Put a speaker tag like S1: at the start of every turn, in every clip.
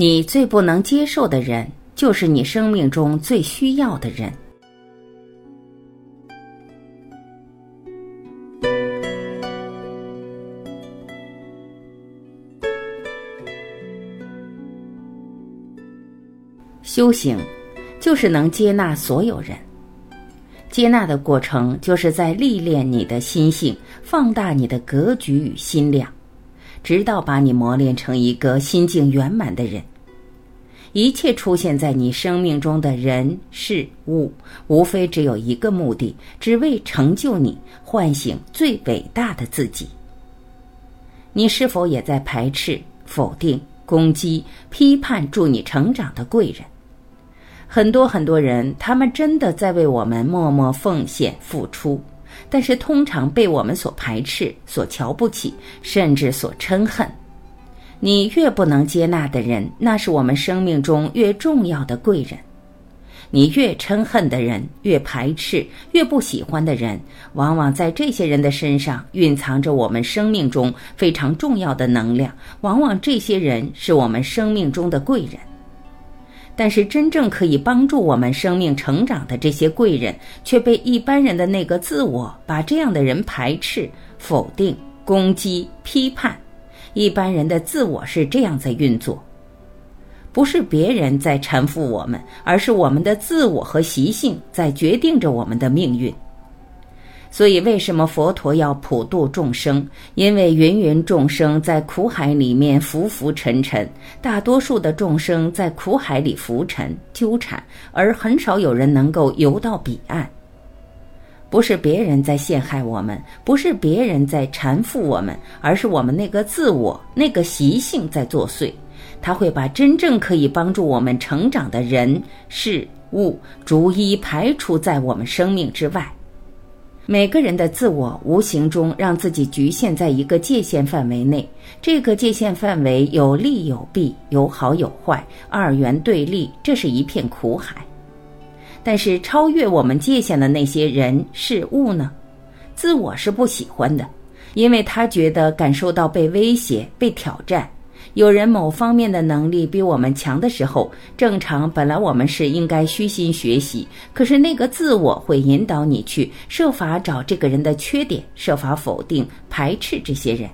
S1: 你最不能接受的人，就是你生命中最需要的人。修行，就是能接纳所有人。接纳的过程，就是在历练你的心性，放大你的格局与心量，直到把你磨练成一个心境圆满的人。一切出现在你生命中的人事物，无非只有一个目的，只为成就你，唤醒最伟大的自己。你是否也在排斥、否定、攻击、批判助你成长的贵人？很多很多人，他们真的在为我们默默奉献付出，但是通常被我们所排斥、所瞧不起，甚至所嗔恨。你越不能接纳的人，那是我们生命中越重要的贵人。你越嗔恨的人，越排斥、越不喜欢的人，往往在这些人的身上蕴藏着我们生命中非常重要的能量。往往这些人是我们生命中的贵人。但是，真正可以帮助我们生命成长的这些贵人，却被一般人的那个自我把这样的人排斥、否定、攻击、批判。一般人的自我是这样在运作，不是别人在缠缚我们，而是我们的自我和习性在决定着我们的命运。所以，为什么佛陀要普度众生？因为芸芸众生在苦海里面浮浮沉沉，大多数的众生在苦海里浮沉纠缠，而很少有人能够游到彼岸。不是别人在陷害我们，不是别人在缠缚我们，而是我们那个自我、那个习性在作祟。他会把真正可以帮助我们成长的人事物逐一排除在我们生命之外。每个人的自我无形中让自己局限在一个界限范围内，这个界限范围有利有弊，有好有坏，二元对立，这是一片苦海。但是超越我们界限的那些人事物呢？自我是不喜欢的，因为他觉得感受到被威胁、被挑战。有人某方面的能力比我们强的时候，正常本来我们是应该虚心学习，可是那个自我会引导你去设法找这个人的缺点，设法否定、排斥这些人，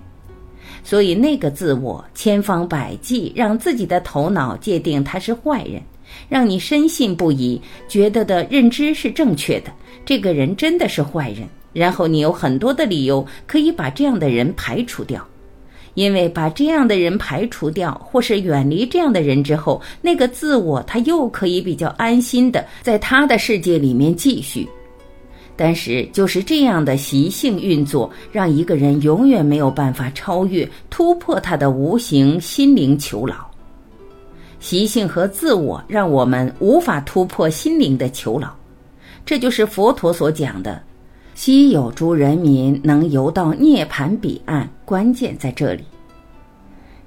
S1: 所以那个自我千方百计让自己的头脑界定他是坏人，让你深信不疑，觉得的认知是正确的，这个人真的是坏人，然后你有很多的理由可以把这样的人排除掉。因为把这样的人排除掉，或是远离这样的人之后，那个自我他又可以比较安心的在他的世界里面继续。但是就是这样的习性运作，让一个人永远没有办法超越、突破他的无形心灵囚牢。习性和自我让我们无法突破心灵的囚牢，这就是佛陀所讲的。稀有诸人民能游到涅盘彼岸，关键在这里，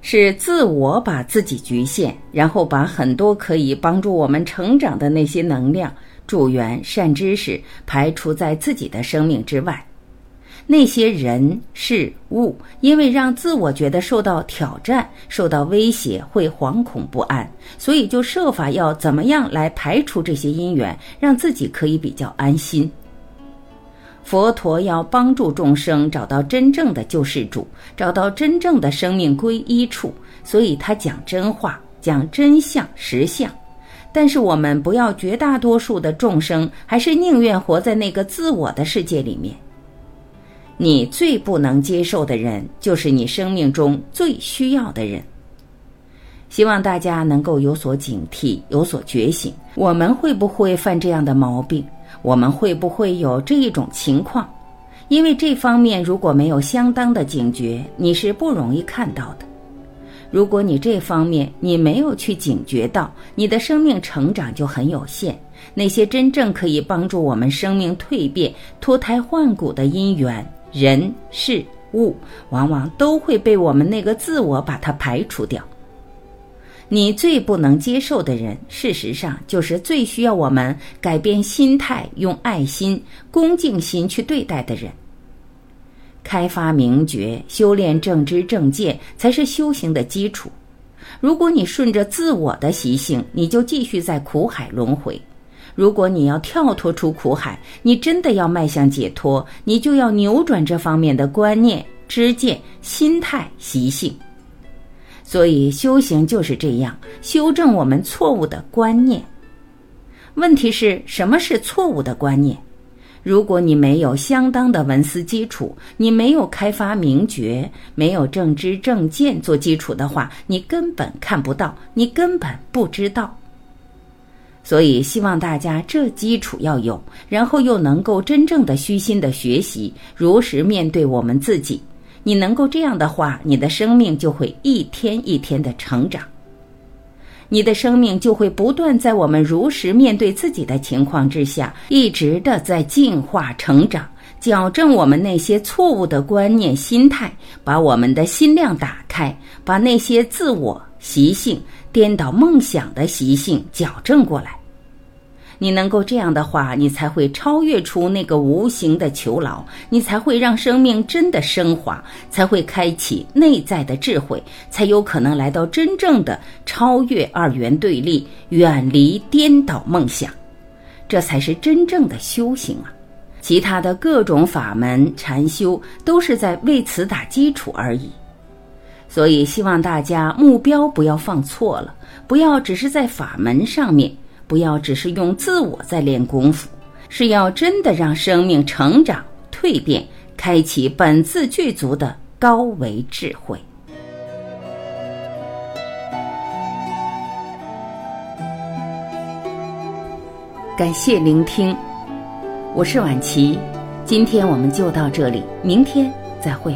S1: 是自我把自己局限，然后把很多可以帮助我们成长的那些能量、助缘、善知识排除在自己的生命之外。那些人事物，因为让自我觉得受到挑战、受到威胁，会惶恐不安，所以就设法要怎么样来排除这些因缘，让自己可以比较安心。佛陀要帮助众生找到真正的救世主，找到真正的生命归一处，所以他讲真话，讲真相实相。但是我们不要绝大多数的众生，还是宁愿活在那个自我的世界里面。你最不能接受的人，就是你生命中最需要的人。希望大家能够有所警惕，有所觉醒。我们会不会犯这样的毛病？我们会不会有这一种情况？因为这方面如果没有相当的警觉，你是不容易看到的。如果你这方面你没有去警觉到，你的生命成长就很有限。那些真正可以帮助我们生命蜕变、脱胎换骨的因缘、人、事、物，往往都会被我们那个自我把它排除掉。你最不能接受的人，事实上就是最需要我们改变心态、用爱心、恭敬心去对待的人。开发明觉、修炼正知正见，才是修行的基础。如果你顺着自我的习性，你就继续在苦海轮回；如果你要跳脱出苦海，你真的要迈向解脱，你就要扭转这方面的观念、知见、心态、习性。所以修行就是这样，修正我们错误的观念。问题是什么是错误的观念？如果你没有相当的文思基础，你没有开发明觉，没有正知正见做基础的话，你根本看不到，你根本不知道。所以希望大家这基础要有，然后又能够真正的虚心的学习，如实面对我们自己。你能够这样的话，你的生命就会一天一天的成长。你的生命就会不断在我们如实面对自己的情况之下，一直的在进化成长，矫正我们那些错误的观念、心态，把我们的心量打开，把那些自我习性、颠倒梦想的习性矫正过来。你能够这样的话，你才会超越出那个无形的囚牢，你才会让生命真的升华，才会开启内在的智慧，才有可能来到真正的超越二元对立，远离颠倒梦想，这才是真正的修行啊！其他的各种法门禅修都是在为此打基础而已。所以希望大家目标不要放错了，不要只是在法门上面。不要只是用自我在练功夫，是要真的让生命成长、蜕变，开启本自具足的高维智慧。感谢聆听，我是婉琪，今天我们就到这里，明天再会。